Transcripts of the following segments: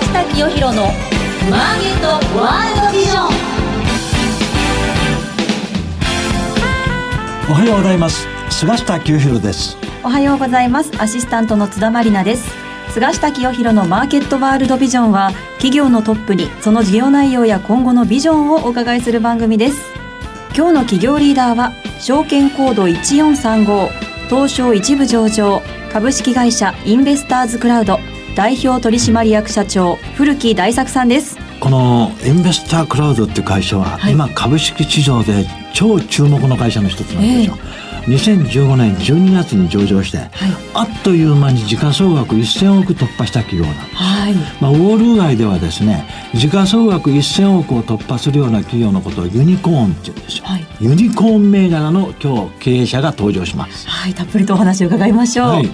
下清弘のマーケットワールドビジョン。おはようございます。菅下清弘です。おはようございます。アシスタントの津田まりなです。菅下清弘のマーケットワールドビジョンは企業のトップにその事業内容や今後のビジョンをお伺いする番組です。今日の企業リーダーは証券コード1435東証一部上場株式会社インベスターズクラウド。代表取締役社長古木大作さんです。このインベスタークラウドっていう会社は、はい、今株式市場で超注目の会社の一つなんですよ、えー、2015年12月に上場して、はい、あっという間に時価総額1000億突破した企業なんです、はい、まあ、ウォール街ではですね時価総額1000億を突破するような企業のことをユニコーンって言うんですよ、はい、ユニコーン銘柄の今日経営者が登場します。はいたっぷりとお話を伺いましょう、はい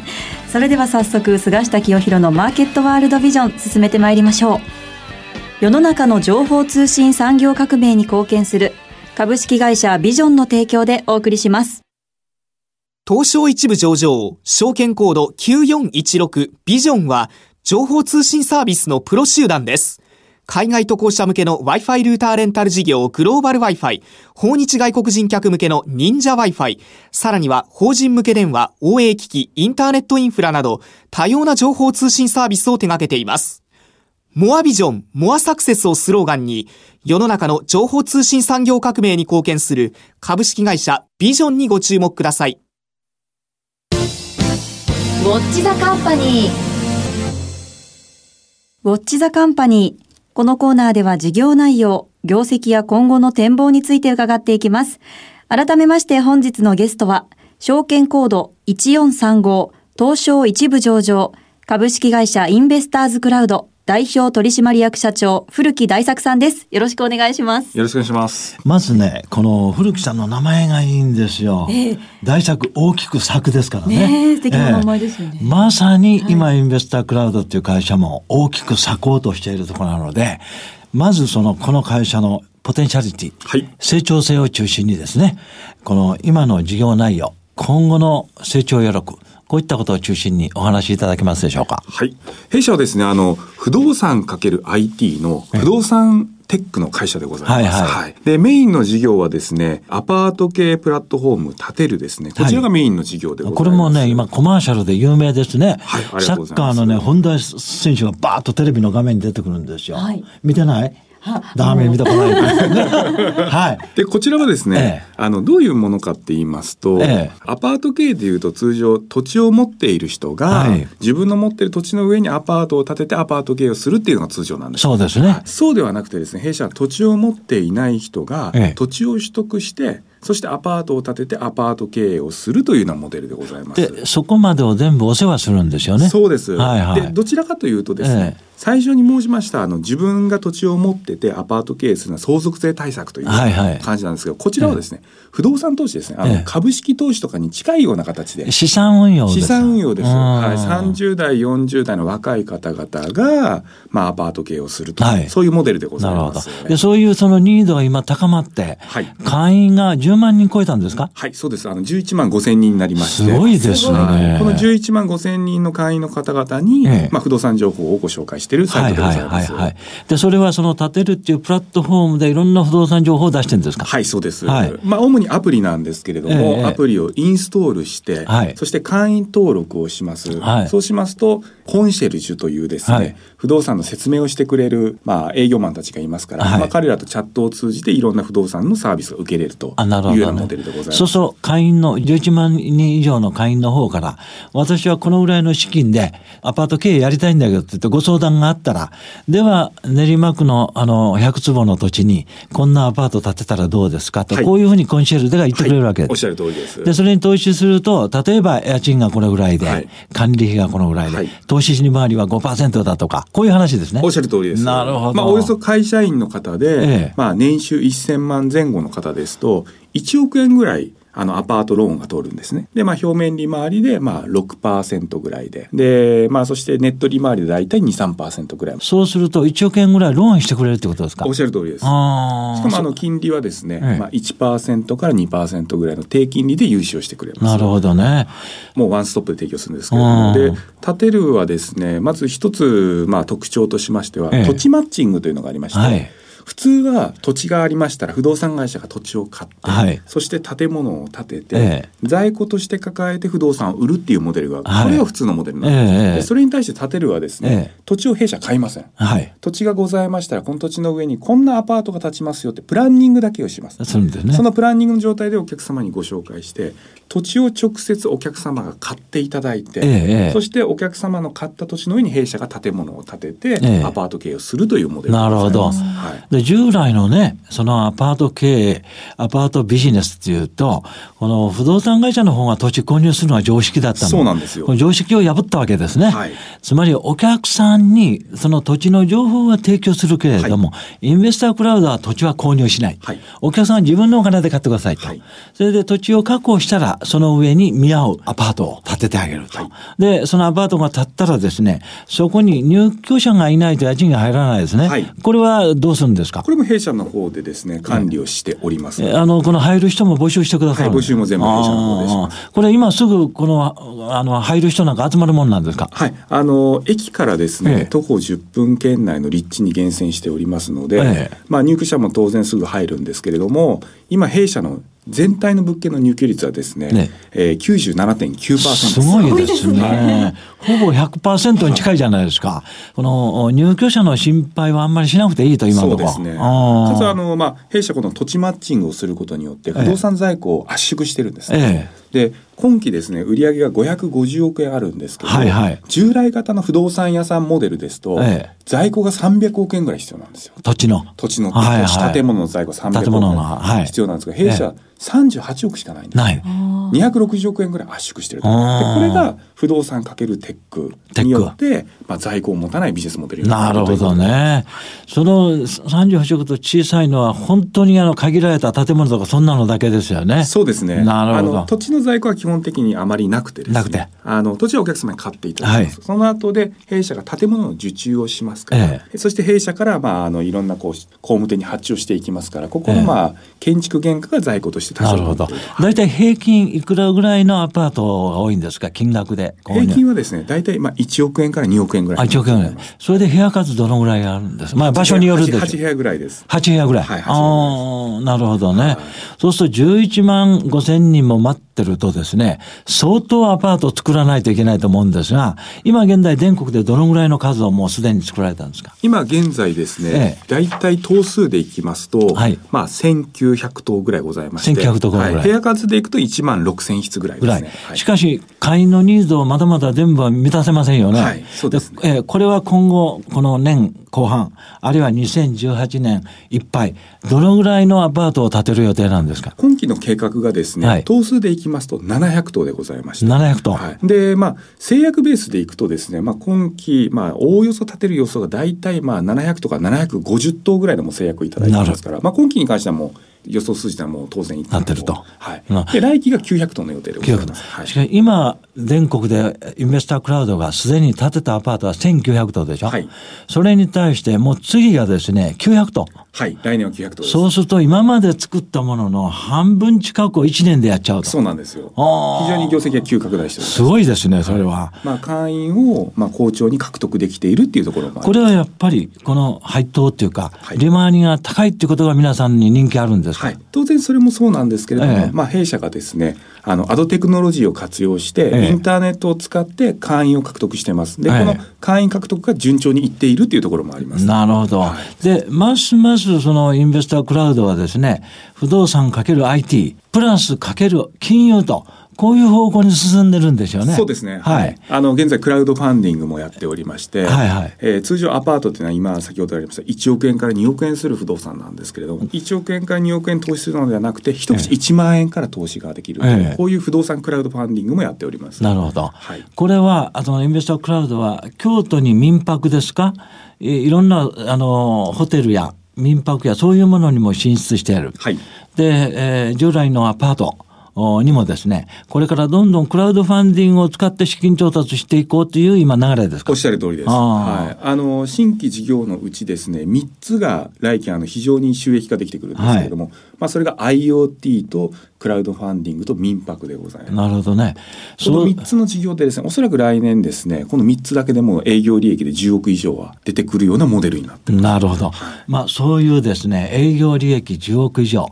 それでは早速菅下清弘のマーケットワールドビジョン進めてまいりましょう。世の中の情報通信産業革命に貢献する株式会社ビジョンの提供でお送りします。東証一部上場証券コード9416ビジョンは情報通信サービスのプロ集団です。海外渡航者向けの Wi-Fi ルーターレンタル事業グローバル Wi-Fi、訪日外国人客向けの忍者 Wi-Fi、さらには法人向け電話、OA 機器、インターネットインフラなど多様な情報通信サービスを手掛けています。モアビジョン、モアサクセスをスローガンに、世の中の情報通信産業革命に貢献する株式会社ビジョンにご注目ください。ウォッチザカンパニー。ウォッチザカンパニー。このコーナーでは事業内容、業績や今後の展望について伺っていきます。改めまして本日のゲストは、証券コード1435東証一部上場株式会社インベスターズクラウド代表取締役社長、古木大作さんです。よろしくお願いします。よろしくお願いします。まずね、この古木さんの名前がいいんですよ。えー、大作、大きく作ですからね。ね素敵な名前ですよね、えー、まさに今、インベスタークラウドっていう会社も大きく咲こうとしているところなので、まずその、この会社のポテンシャリティ、はい、成長性を中心にですね、この今の事業内容、今後の成長を喜ぶ。こういったことを中心にお話しいただけますでしょうか？はい。弊社はですね、あの、不動産かける IT の不動産テックの会社でございます。はい、はいはい、で、メインの事業はですね、アパート系プラットフォーム建てるですね、こちらがメインの事業でございます。これもね、今コマーシャルで有名ですね。はい、サッカーのね、本田選手がバーッとテレビの画面に出てくるんですよ。はい、見てない？ダメ見たこない。はい。で、こちらはですね、ええ、あの、どういうものかって言いますと、え、アパート経営でいうと通常土地を持っている人が、はい、自分の持っている土地の上にアパートを建ててアパート経営をするっていうのが通常なんです。そうですね。そうではなくてですね、弊社は土地を持っていない人が、土地を取得して、そしてアパートを建ててアパート経営をするというようなモデルでございます。で、そこまでを全部お世話するんですよね。そうです。はいはい、で、どちらかというとですね、ええ最初に申しましたあの自分が土地を持っててアパート経営するのは相続税対策という感じなんですけど、こちらはですね、不動産投資ですね。あの、株式投資とかに近いような形で。資産運用資産運用です、はい、30代40代の若い方々が、まあ、アパート経営をすると、はい、そういうモデルでございます、ね、でそういうそのニードが今高まって、はい、会員が10万人超えたんですか？はいそうです。あの11万5千人になりまして。すごいですね。この11万5千人の会員の方々に、ええ、まあ、不動産情報をご紹介しているサイトでございます。はいはいはい、はい、で、それはその建てるっていうプラットフォームでいろんな不動産情報を出してるんですか？はい、そうです。はい、まあ、主にアプリなんですけれども、えー、アプリをインストールして、はい、そして会員登録をします。はい、そうしますと、コンシェルジュというですね、はい、不動産の説明をしてくれる、まあ、営業マンたちがいますから、はい、まあ、彼らとチャットを通じていろんな不動産のサービスを受けれるというようなモデルでございます。そうそう、会員の11万人以上の会員の方から、私はこのぐらいの資金でアパート経営やりたいんだけどって言ってご相談があったら、では練馬区のあの100坪の土地にこんなアパート建てたらどうですかと、はい、こういうふうにコンシェルでが言ってくれるわけです。おっしゃる通りです。で、それに投資すると、例えば家賃がこのぐらいで、管理費がこのぐらいで、投資利回りは5%だとか、こういう話ですね。おっしゃる通りです。なるほど。まあ、およそ会社員の方で、ええ、まあ、年収1000万前後の方ですと、1億円ぐらいあのアパートローンが通るんですね。で、まあ、表面利回りでまあ6%ぐらいで、で、まあ、そしてネット利回りで大体2、3%ぐらい。そうすると1億円ぐらいローンしてくれるってことですか？おっしゃる通りです。しかもあの金利はですね、まあ1%から2%ぐらいの低金利で融資をしてくれます。なるほどね。もうワンストップで提供するんですけれども、で、建てるはですね、まず一つまあ特徴としましては、土地マッチングというのがありまして、はい普通は土地がありましたら不動産会社が土地を買って、はい、そして建物を建てて、ええ、在庫として抱えて不動産を売るっていうモデルが、はい、これが普通のモデルなんです、え、でそれに対して建てるはですね、土地を弊社買いません、はい、土地がございましたらこの土地の上にこんなアパートが建ちますよってプランニングだけをします。そ、ね,、のプランニングの状態でお客様にご紹介して土地を直接お客様が買っていただいて、そしてお客様の買った土地の上に弊社が建物を建てて、アパート経営をするというモデルなるほど、はい、で従来のねね、そのアパート経営、アパートビジネスっていうと、この不動産会社の方が土地購入するのが常識だったの。そうなんですよ。常識を破ったわけですね。はい、つまりお客さんにその土地の情報は提供するけれども、はい、インベスタークラウドは土地は購入しない、お客さんは自分のお金で買ってくださいと。それで土地を確保したら、その上に見合うアパートを建ててあげると。で、そのアパートが建ったらですね、そこに入居者がいないと家賃が入らないですね。これはどうするんですか？これも弊社の方でですね管理をしております、あのこの入る人も募集してください、はい、募集も全部弊社の方でしこれ今すぐこのあの入る人なんか集まるもんなんですか？はい。あの駅からですね、ええ、徒歩10分圏内の立地に厳選しておりますので、え、まあ入居者も当然すぐ入るんですけれども今弊社の全体の物件の入居率はですね、ねえー、97.9%すごいですね。ほぼ100%に近いじゃないですか。この入居者の心配はあんまりしなくていいと今のところ。そうですね。かつあのまあ弊社この土地マッチングをすることによって不動産在庫を圧縮してるんですね。ええ、で今期ですね売上が550億円あるんですけど、はいはい、従来型の不動産屋さんモデルですと、ええ、在庫が300億円ぐらい必要なんですよ。土地の土地の、はいはい、建物の在庫300億円必要なんですが、弊社、38億しかないんです。ない。260億円ぐらい圧縮してるでこれが不動産かけるテックによって、まあ、在庫を持たないビジネスモデルなるほどね。その38億と小さいのは本当にあの限られた建物とかそんなのだけですよね。そうですね。なるほど。土地の在庫は基本的にあまりなくてですね。なくて。あの土地はお客様に買っていただきます。はい、その後で弊社が建物の受注をしますから、ええ、そして弊社からまああのいろんなこう工務店に発注していきますから、ここのまあ、え、建築原価が在庫としてなるほど。大体平均いくらぐらいのアパートが多いんですか？金額で？平均はですね、大体まあ1億円から2億円ぐらい。あ、1億円それで部屋数どのぐらいあるんです？まあ場所によるんです 8, 8部屋ぐらいです。8部屋ぐらい。はい、ああ、なるほどね。はい、そうすると11万5千人も待ってるとですね、相当アパート作らないといけないと思うんですが、今現在全国でどのぐらいの数をもうすでに作られたんですか？今現在ですね、大体棟数でいきますと、はい、まあ1900棟ぐらいございまして、1900棟ぐらい、はい、部屋数でいくと1万6000室ぐらいですね。しかし、会員のニーズをまだまだ全部は満たせませんよね。はい、そうです、ね、えー、これは今後、この年後半、あるいは2018年いっぱい、どのぐらいのアパートを建てる予定なんですか？今期の計画がですね、はい、棟数でいきますと700棟でございまして。700棟。はい、で、まあ、制約ベースでいくとですね、まあ、今期、まあ、おおよそ建てる予想が大体、まあ、700とか750棟ぐらいでも制約いただいてますから、まあ、今期に関してはもう、予想数字ではもう当然なってると。はい。で、来期が900トンの予定でございます。はい、しかし今、全国でインベスタークラウドがすでに建てたアパートは1900棟でしょ？はい。それに対して、もう次がですね、900棟。はい。来年は900棟そうすると、今まで作ったものの半分近くを1年でやっちゃうと。そうなんですよ。非常に業績が急拡大してすごいですね、それは。まあ、会員を、まあ、好調に獲得できているっていうところもこれはやっぱり、この配当っていうか、はい、利回りが高いっていうことが皆さんに人気あるんですか、はい、当然それもそうなんですけれども、ええ、まあ、弊社がですねあのアドテクノロジーを活用して、インターネットを使って会員を獲得してます。で、この会員獲得が順調にいっているっていうところもあります。なるほど、はい、でますますそのインベスタークラウドはですね不動産かける IT プラスかける金融とこういう方向に進んでるんでしょうね。そうですね。はい。あの、現在、クラウドファンディングもやっておりまして、はいはい。えー、通常アパートっていうのは今、先ほどありました、1億円から2億円する不動産なんですけれども、1億円から2億円投資するのではなくて、一口1万円から投資ができる、ええ、こういう不動産クラウドファンディングもやっております。なるほど。はい。これは、あの、インベストクラウドは、京都に民泊ですか？いろんな、あの、ホテルや民泊やそういうものにも進出している。はい。で、えー、従来のアパート、にもですね、これからどんどんクラウドファンディングを使って資金調達していこうという今流れですか？おっしゃる通りです。はい。あの、新規事業のうちですね、3つが来期あの非常に収益化できてくるんですけれども、はい、まあそれが IoT とクラウドファンディングと民泊でございます。なるほどね。その3つの事業でですね、おそらく来年ですね、この3つだけでも営業利益で10億以上は出てくるようなモデルになってなるほど。まあそういうですね、営業利益10億以上。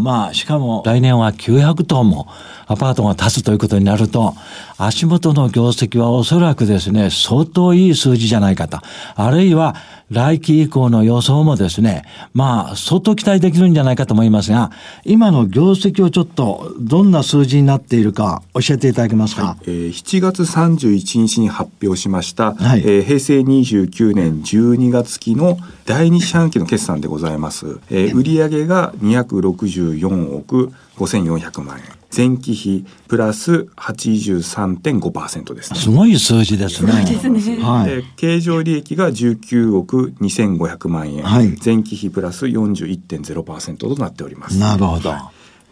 まあ、しかも来年は900棟もアパートが建つということになると、足元の業績はおそらくですね、相当いい数字じゃないかと。あるいは、来期以降の予想もですね、まあ、相当期待できるんじゃないかと思いますが、今の業績をちょっと、どんな数字になっているか、教えていただけますか？はい、えー、7月31日に発表しました、はい、えー、平成29年12月期の第二四半期の決算でございます。えー、売上が264億5400万円。前期比プラス83.5%です、ね、すごい数字ですね。すねはい、経常利益が19億2500万円、はい、前期比プラス41.0%となっております。なるほど。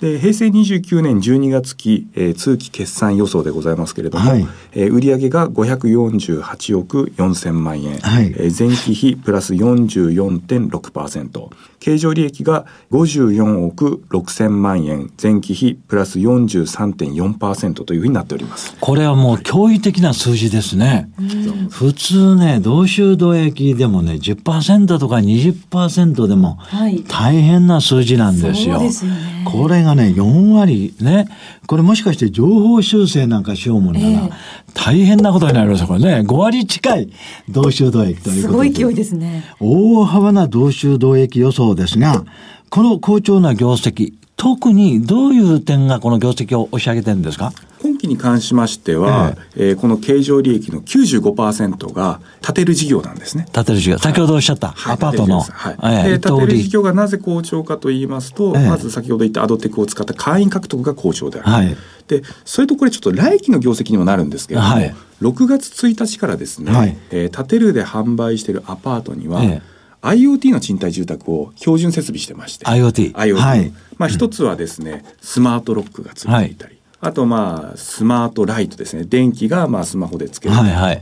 で平成29年12月期、えー、通期決算予想でございますけれども、はい、えー、売上が548億4000万円、はい、えー、前期比プラス44.6%経常利益が54億6000万円前期比プラス43.4%というふうになっております。これはもう驚異的な数字ですね、はい、普通ね同州同益でもね10%とか20%でも大変な数字なんですよ、すよね、これがね、4割ね、これもしかして情報修正なんかしようもんな。ら、え。ー、大変なことになりますよ、これね。5割近い同州同益ということで。すごい勢いですね。大幅な同州同益予想ですが、この好調な業績、特にどういう点がこの業績を押し上げてるんですか？今期に関しましては、えええー、この経常利益の95%が建てる事業なんですね。建てる事業。先ほどおっしゃった、はい、アパートの。はい。えー、建てる事業がなぜ好調かと言いますと、えまず先ほど言ったアドテクを使った会員獲得が好調である。はい。で、それとこれちょっと来期の業績にもなるんですけれども、はい、6月1日からですね、はい、えー、建てるで販売しているアパートには、ええ IoT の賃貸住宅を標準設備してまして。IoT, IoT はい、まあ一つはですね、スマートロックがついていたり、はい、あとまあスマートライトですね。電気がまあスマホでつけるとか、はいはい、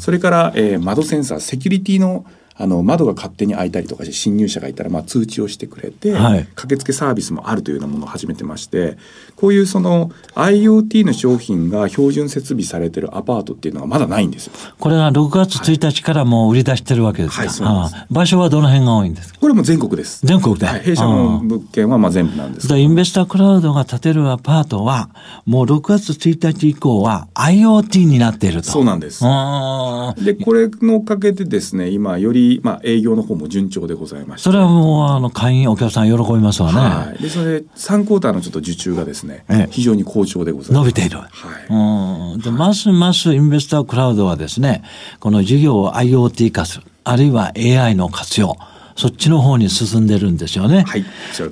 それから、えー、窓センサーセキュリティのあの窓が勝手に開いたりとかして侵入者がいたらまあ通知をしてくれて、はい、駆けつけサービスもあるというようなものを始めてましてこういうその IoT の商品が標準設備されてるアパートっていうのはまだないんですよ。これが6月1日からもう売り出してるわけですか、はい、そうです。場所はどの辺が多いんですか？これも全国です。全国で、はい、弊社の物件はまあ全部なんですインベスタークラウドが建てるアパートはもう6月1日以降は IoT になっていると。そうなんです。でこれのおかげでですね今よりまあ営業の方も順調でございましそれはもうあの会員お客さん喜びますわね。はい、でそれで3クォーターのちょっと受注がですね、ええ、非常に好調でございます。伸びている。はい。うん。で、ますますインベスタークラウドはですね、この事業を IoT 化する、あるいは AI の活用。そっちの方に進んでるんですよね。はい。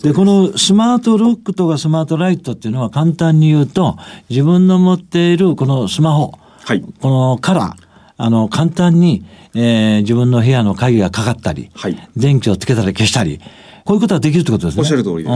で、このスマートロックとかスマートライトっていうのは簡単に言うと、自分の持っているこのスマホ、はい、このカラー、あの、簡単に、えー、自分の部屋の鍵がかかったり、はい、電気をつけたり消したり、こういうことはできるってことですね。おっしゃる通りで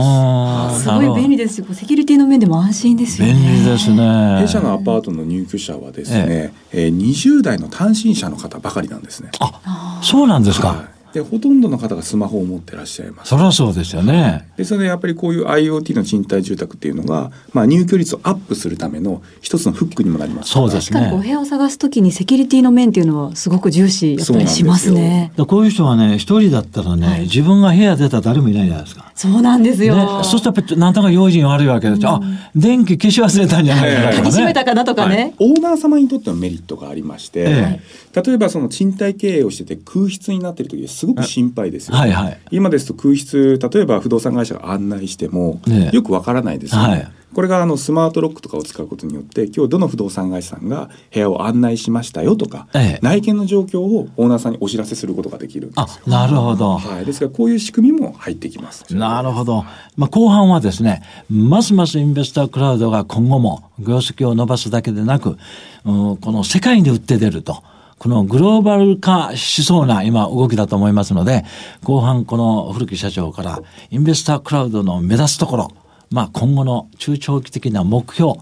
す。すごい便利ですよ。セキュリティの面でも安心ですよね。便利ですね。弊社のアパートの入居者はですね、えええー、20代の単身者の方ばかりなんですね。あ、そうなんですか。はいでほとんどの方がスマホを持ってらっしゃいます。そりゃそうですよね。でそれでやっぱりこういう IoT の賃貸住宅っていうのが、まあ、入居率をアップするための一つのフックにもなりますそうですね。お部屋を探すときにセキュリティの面っていうのはすごく重視やっぱりしますね。こういう人はね一人だったらね、はい、自分が部屋出たら誰もいないじゃないですか。そうなんですよ。ね、そうするとやっぱりなんとか用心悪いわけですよ。うん、あ電気消し忘れたんじゃないかなとか、ね、閉めたかなとかね、はい、オーナー様にとってのメリットがありまして、ええ、例えばその賃貸経営をしてて空室になっている時すごく心配ですよ、ね、はいはい、今ですと空室例えば不動産会社が案内しても、ね、よくわからないですよね。はいこれがあのスマートロックとかを使うことによって今日どの不動産会社さんが部屋を案内しましたよとか、ええ、内見の状況をオーナーさんにお知らせすることができるんですよ。なるほど。はい。ですからこういう仕組みも入ってきます。なるほど。まあ後半はですね、ますますインベスタークラウドが今後も業績を伸ばすだけでなく、うん、この世界に売って出ると。このグローバル化しそうな今動きだと思いますので、後半この古木社長からインベスタークラウドの目指すところ、まあ、今後の中長期的な目標、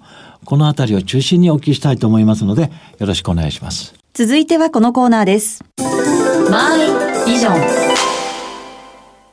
このあたりを中心にお聞きしたいと思いますので、よろしくお願いします。続いてはこのコーナーです。マイビジョン。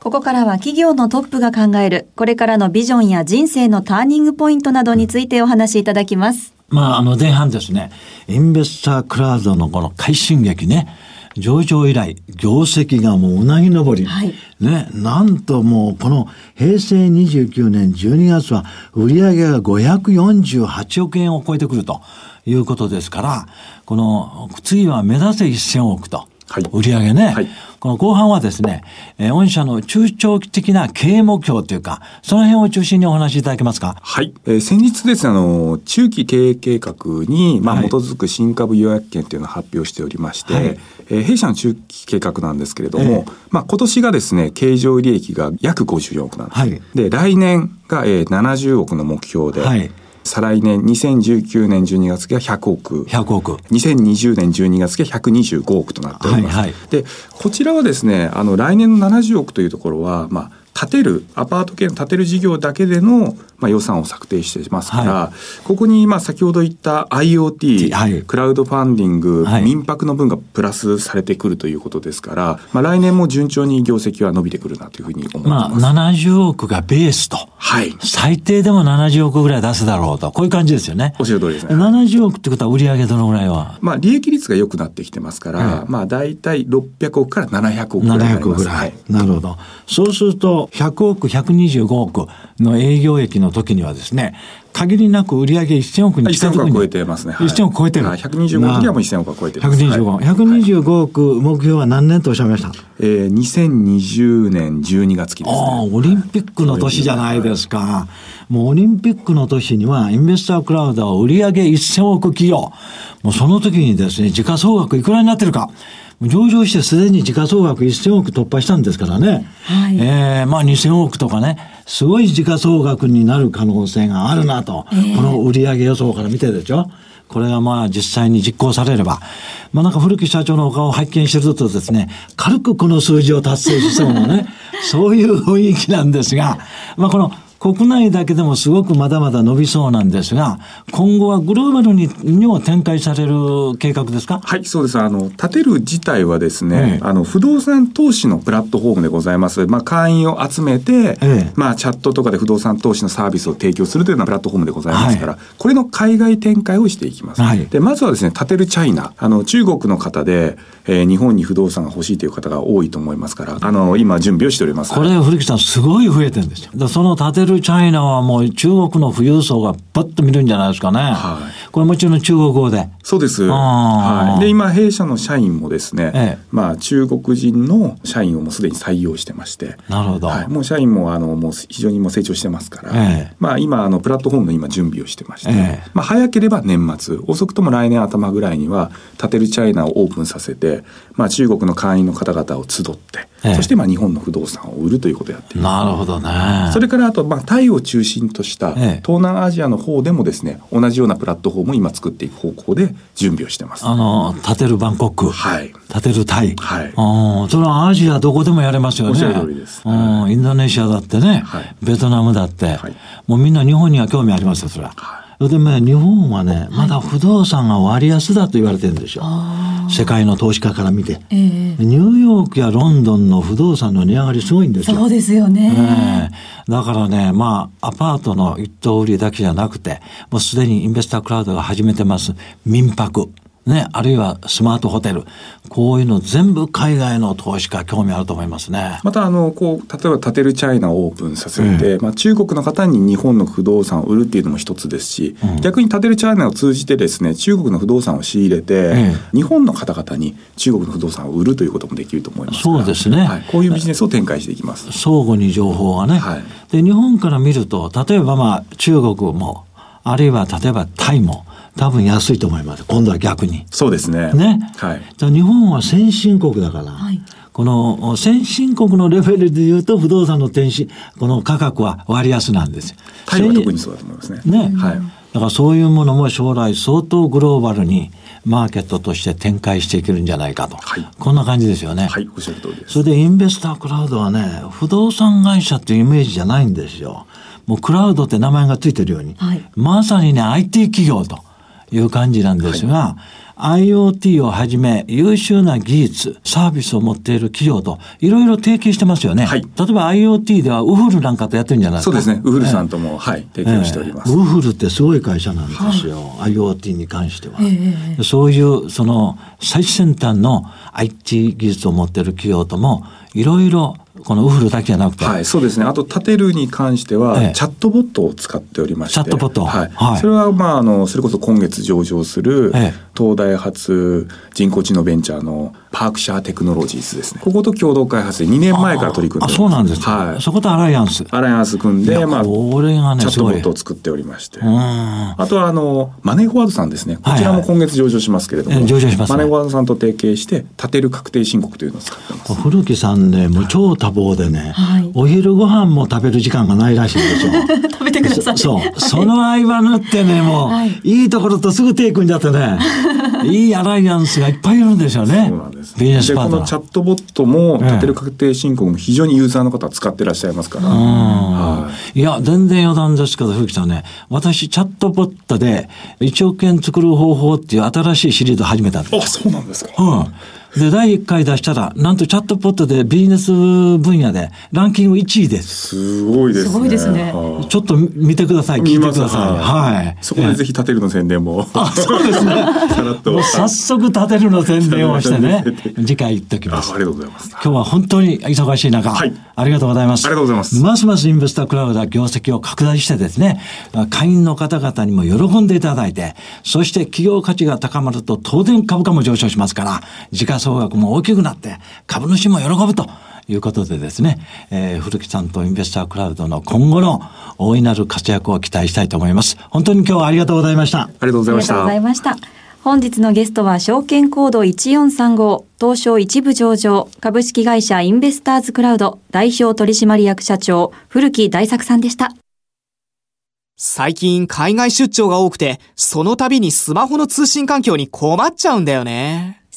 ここからは企業のトップが考える、これからのビジョンや人生のターニングポイントなどについてお話しいただきます。まあ、あの前半ですね、インベスタークラウドのこの快進撃ね、上場以来、業績がもううなぎ登り。はい、ね、なんともうこの平成29年12月は売上が548億円を超えてくるということですから、この次は目指せ1000億と。はい、売上ね、はい、この後半はですね、えー、御社の中長期的な経営目標というか、その辺を中心にお話しいただけますか？はい。えー、先日ですね、あの、中期経営計画に、まあ、基づく新株予約権というのを発表しておりまして、はい、えー、弊社の中期計画なんですけれども、えー、まあ、今年がですね、経常利益が約54億なんです。はい、で、来年が、えー、70億の目標で、はい再来年2019年12月が100億。100億。2020年12月が125億となっております、はいはい、でこちらはですねあの来年の70億というところはまあ建てるアパート兼建てる事業だけでの、まあ、予算を策定してますから、はい、ここにまあ先ほど言った IoT、はい、クラウドファンディング、はい、民泊の分がプラスされてくるということですから、まあ、来年も順調に業績は伸びてくるなというふうに思ってます。まあ、70億がベースと。はい。最低でも70億ぐらい出すだろうと。こういう感じですよね。おっしゃる通りですね。70億ってことは売上どのぐらいは？まあ、利益率が良くなってきてますから、まあ、大体600億から700億ぐらい700億ぐらい。なるほど。そうすると、100億、100 125億の営業益の時にはですね、限りなく売上1000億に近くに。1000億超えてますね。はい、1000億超えてる。125の時はもう1000億は超えてる。125。はい、125億目標は何年とおっしゃいました？えー、2020年12月期です、ね、ああ、オリンピックの年じゃないですか。もうオリンピックの年には、インベスタークラウドは売上1000億企業。もうその時にですね、時価総額いくらになってるか。上場してすでに時価総額1000億突破したんですからね。はい、えー、まあ2000億とかね、すごい時価総額になる可能性があるなと、えー、この売上予想から見てでしょ。これがまあ実際に実行されれば、まあなんか古木社長のお顔を拝見してるとですね、軽くこの数字を達成しそうなね、そういう雰囲気なんですが、まあこの国内だけでもすごくまだまだ伸びそうなんですが、今後はグローバルににも展開される計画ですか？はい、そうです。あの、建てる自体はですね、ええ、あの、不動産投資のプラットフォームでございます。まあ、会員を集めて、え、まあ、チャットとかで不動産投資のサービスを提供するというようなプラットフォームでございますから、はい、これの海外展開をしていきます。はい、で、まずはですね、建てるチャイナ。あの、中国の方で、えー、日本に不動産が欲しいという方が多いと思いますから、あの、今準備をしております。これ、古木さん、すごい増えてるんですよ。その建てるチャイナはもう中国の富裕層がパッと見るんじゃないですかね。はい、これもちろん中国語で。そうです。はい。で、今、弊社の社員もですね、ええ、まあ、中国人の社員をもうすでに採用してまして。なるほど。はい、もう社員も、あの、もう非常にも成長してますから、え、まあ、今、あの、プラットフォームの今準備をしてまして、まあ、早ければ年末、遅くとも来年頭ぐらいには、タテルチャイナをオープンさせて、まあ、中国の会員の方々を集って、そしてまあ日本の不動産を売るということをやっている。なるほどね。それからあとまあタイを中心とした東南アジアの方でもですね、同じようなプラットフォームを今作っていく方向で準備をしてます。あの建てるバンコク、はい、建てるタイ、はい。あそれはアジアどこでもやれますよね。おっしゃる通りです。うん、インドネシアだってね、はい、ベトナムだって、はい、もうみんな日本には興味ありますよそれは。はいでも日本はね、まだ不動産が割安だと言われてるんですよ。世界の投資家から見て、えー、ニューヨークやロンドンの不動産の値上がりすごいんですよ。そうですよね。えー、だからね、まあ、アパートの一棟売りだけじゃなくて、もうすでにインベスタークラウドが始めてます民泊。ね、あるいはスマートホテル、こういうの全部海外の投資家興味あると思いますね。またあのこう例えば建てるチャイナをオープンさせて、うん、まあ中国の方に日本の不動産を売るっていうのも一つですし、うん、逆に建てるチャイナを通じてですね中国の不動産を仕入れて、うん、日本の方々に中国の不動産を売るということもできると思いますそうですね、はい、こういうビジネスを展開していきます。相互に情報がね。はい、で日本から見ると例えばまあ中国もあるいは例えばタイも多分安いと思います。今度は逆に。そうですね。ね。はい。じゃ日本は先進国だから、はい、この先進国のレベルで言うと不動産の転身、この価格は割安なんですタイは特にそうだと思いますね。ね。はい。だからそういうものも将来相当グローバルにマーケットとして展開していけるんじゃないかと。はい、こんな感じですよね。はい、おっしゃる通りです。それでインベスタークラウドはね、不動産会社っていうイメージじゃないんですよ。もうクラウドって名前がついてるように、はい、まさにね、IT 企業という感じなんですが、はい IoT をはじめ優秀な技術、サービスを持っている企業といろいろ提携してますよね。はい、例えば IoT ではウフルなんかとやってるんじゃないですか？そうですね。ウフルさんとも、えー、はい、提携しております、えー、ウフルってすごい会社なんですよ。はい、IoT に関しては、えー、そういうその最先端の IT 技術を持っている企業ともいろいろこのウフルだけじゃなくて。はい、そうですね。あと、立てるに関しては、チャットボットを使っておりまして。チャットボットはい。はい、それは、まあ、あの、それこそ今月上場する、東大発人工知能ベンチャーのパークシャーテクノロジーズですね。ここと共同開発で2年前から取り組んであそうなんですはい。そことアライアンス。アライアンス組んで、まあ、これがね、チャットボットを作っておりまして。あとは、あの、マネーフォワードさんですね。こちらも今月上場しますけれども。はいはい、上場します、ね、マネーフォワードさんと提携して、立てる確定申告というのを使ってます。古木さんね、もう超多忙でね、はい、お昼ご飯も食べる時間がないらしいですよ。食べてください。そう。その合間縫ってね、もう、はい、いいところとすぐ手組んじゃってね、いいアライアンスがいっぱいいるんですよね。そうなんです。ビジネスパートナー。チャットボットも、立てる確定申告も非常にユーザーの方は使ってらっしゃいますから。はい、いや、全然余談ですけど、古木さんね、私、チャットボットで1億円作る方法っていう新しいシリーズ始めたんです。あ、そうなんですか。うん。で、第1回出したら、なんとチャットポットでビジネス分野でランキング1位です。すごいですね。すごいですね。ちょっと見てください。聞いてください。はい。そこでぜひ立てるの宣伝も。あ、そうですね。もう早速立てるの宣伝をしてね、次回言っておきます。ありがとうございます。今日は本当に忙しい中、はい、ありがとうございます。ありがとうございます。ますますインベスタークラウドは業績を拡大してですね、会員の方々にも喜んでいただいて、そして企業価値が高まると当然株価も上昇しますから、時価総額も大きくなって株主も喜ぶということでですね、えー、古木さんとインベスタークラウドの今後の大いなる活躍を期待したいと思います。本当に今日はありがとうございました。ありがとうございました。ありがとうございました。本日のゲストは証券コード1435東証一部上場株式会社インベスターズクラウド代表取締役社長古木大作さんでした。最近海外出張が多くて、その度にスマホの通信環境に困っちゃうんだよね。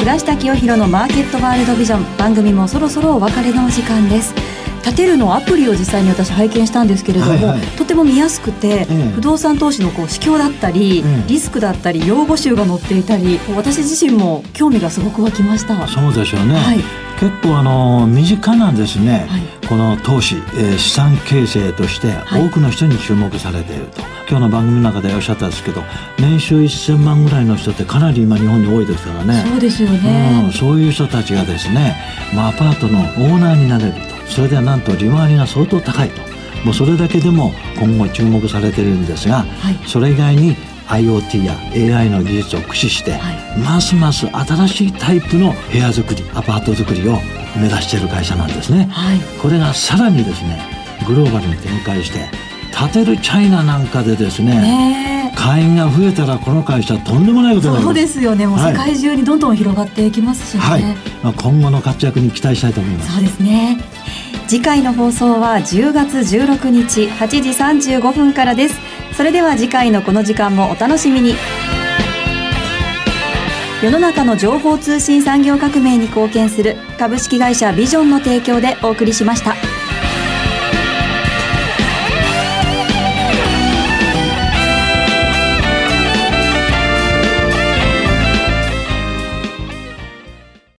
菅下清弘のマーケットワールドビジョン。番組もそろそろお別れのお時間です。立てるのアプリを実際に私拝見したんですけれども、はいはい、とても見やすくて、うん、不動産投資のこう市況だったり、うん、リスクだったり用語集が載っていたり私自身も興味がすごく湧きました。そうですよね、はい、結構あの身近なんですね、はい、この投資、えー、資産形成として多くの人に注目されていると、はい、今日の番組の中でおっしゃったんですけど年収1000万ぐらいの人ってかなり今日本に多いですからね。そうですよね、うん、そういう人たちがですね、まあ、アパートのオーナーになれると。それではなんと利回りが相当高いと。もうそれだけでも今後注目されているんですが、はい、それ以外に IoT や AI の技術を駆使して、はい、ますます新しいタイプの部屋作りアパート作りを目指している会社なんですね、はい、これがさらにですねグローバルに展開して建てるチャイナなんかでですね会員が増えたらこの会社とんでもないことになります。そうですよね。もう世界中にどんどん広がっていきますしね、はい、まあ、今後の活躍に期待したいと思います。そうですね次回の放送は10月16日8時35分からですそれでは次回のこの時間もお楽しみに世の中の情報通信産業革命に貢献する株式会社ビジョンの提供でお送りしました。